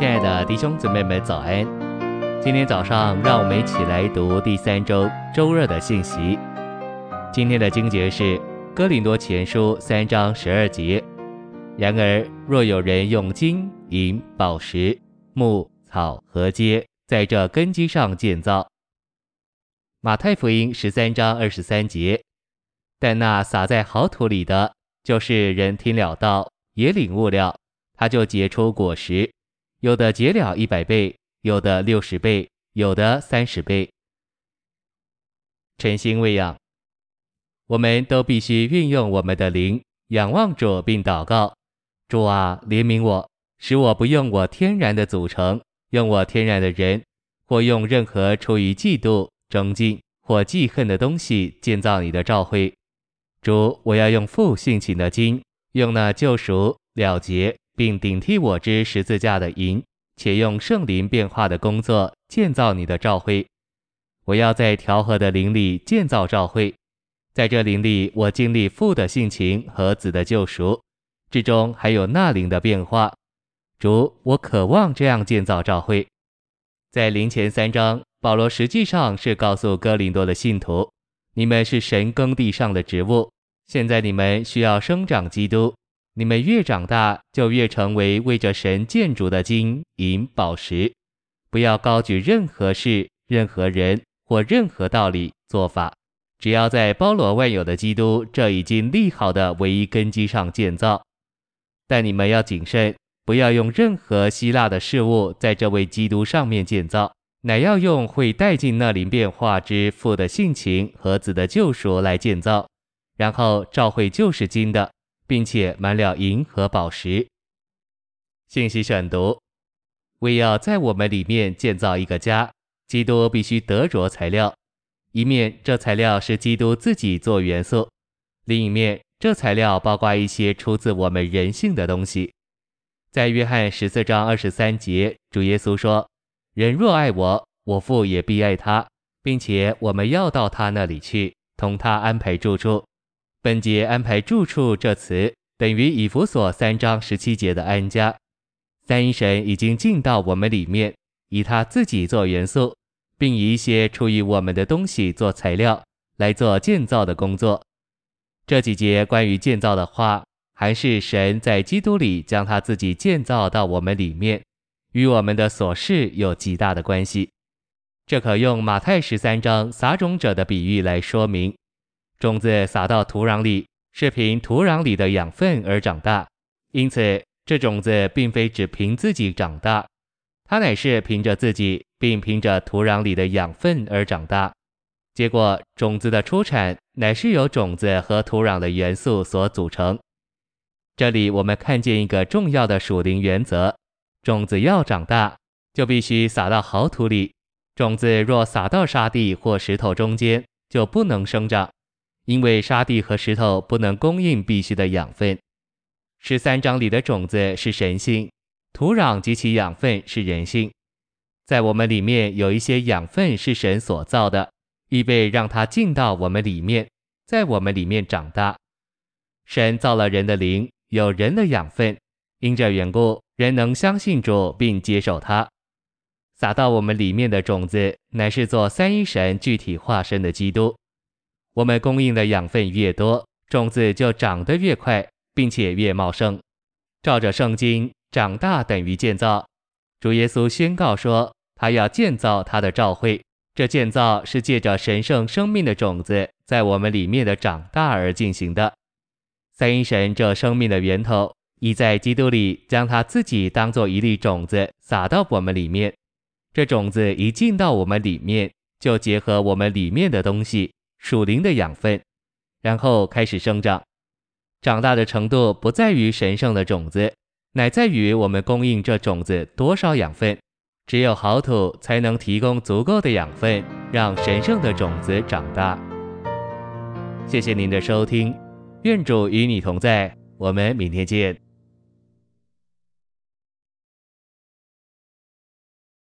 亲爱的弟兄姊妹们，早安！今天早上，让我们一起来读第三周周二的信息。今天的经节是《哥林多前书》三章十二节。然而，若有人用金银宝石木草和秸在这根基上建造，马太福音十三章二十三节。但那撒在好土里的，就是人听了道，也领悟了，他就结出果实。有的结了一百倍，有的六十倍，有的三十倍。诚心喂养，我们都必须运用我们的灵，仰望主并祷告：主啊，怜悯我，使我不用我天然的组成，用我天然的人，或用任何出于嫉妒、争竞或记恨的东西建造你的召会。主，我要用父性情的金，用那救赎了结。并顶替我之十字架的银，且用圣灵变化的工作建造你的教会。我要在调和的灵里建造教会，在这灵里，我经历父的性情和子的救赎，之中还有那灵的变化。主，我渴望这样建造教会。在灵前三章，保罗实际上是告诉哥林多的信徒：你们是神耕地上的植物，现在你们需要生长基督。你们越长大，就越成为为着神建筑的金银宝石。不要高举任何事、任何人或任何道理做法，只要在包罗万有的基督这已经立好的唯一根基上建造。但你们要谨慎，不要用任何希腊的事物在这位基督上面建造，乃要用会带进那灵变化之父的性情和子的救赎来建造。然后照会就是金的。并且满了银和宝石。信息选读：为要在我们里面建造一个家，基督必须得着材料。一面，这材料是基督自己做元素；另一面，这材料包括一些出自我们人性的东西。在约翰十四章二十三节，主耶稣说：“人若爱我，我父也必爱他，并且我们要到他那里去，同他安排住处。”本节安排住处这词等于以弗所三章十七节的安家。三一神已经进到我们里面，以他自己做元素，并以一些出于我们的东西做材料，来做建造的工作。这几节关于建造的话，还是神在基督里将他自己建造到我们里面，与我们的琐事有极大的关系。这可用马太十三章撒种者的比喻来说明。种子撒到土壤里，是凭土壤里的养分而长大，因此这种子并非只凭自己长大，它乃是凭着自己，并凭着土壤里的养分而长大。结果，种子的出产乃是由种子和土壤的元素所组成。这里我们看见一个重要的属灵原则：种子要长大，就必须撒到好土里。种子若撒到沙地或石头中间，就不能生长。因为沙地和石头不能供应必须的养分。十三章里的种子是神性，土壤及其养分是人性。在我们里面有一些养分是神所造的，预备让它进到我们里面，在我们里面长大。神造了人的灵，有人的养分，因这缘故，人能相信主并接受他。撒到我们里面的种子，乃是做三一神具体化身的基督。我们供应的养分越多，种子就长得越快，并且越茂盛。照着圣经，长大等于建造。主耶稣宣告说，他要建造他的教会。这建造是借着神圣生命的种子在我们里面的长大而进行的。三一神这生命的源头，已在基督里将他自己当作一粒种子撒到我们里面。这种子一进到我们里面，就结合我们里面的东西。属灵的养分，然后开始生长。长大的程度不在于神圣的种子，乃在于我们供应这种子多少养分。只有好土才能提供足够的养分，让神圣的种子长大。谢谢您的收听，愿主与你同在，我们明天见。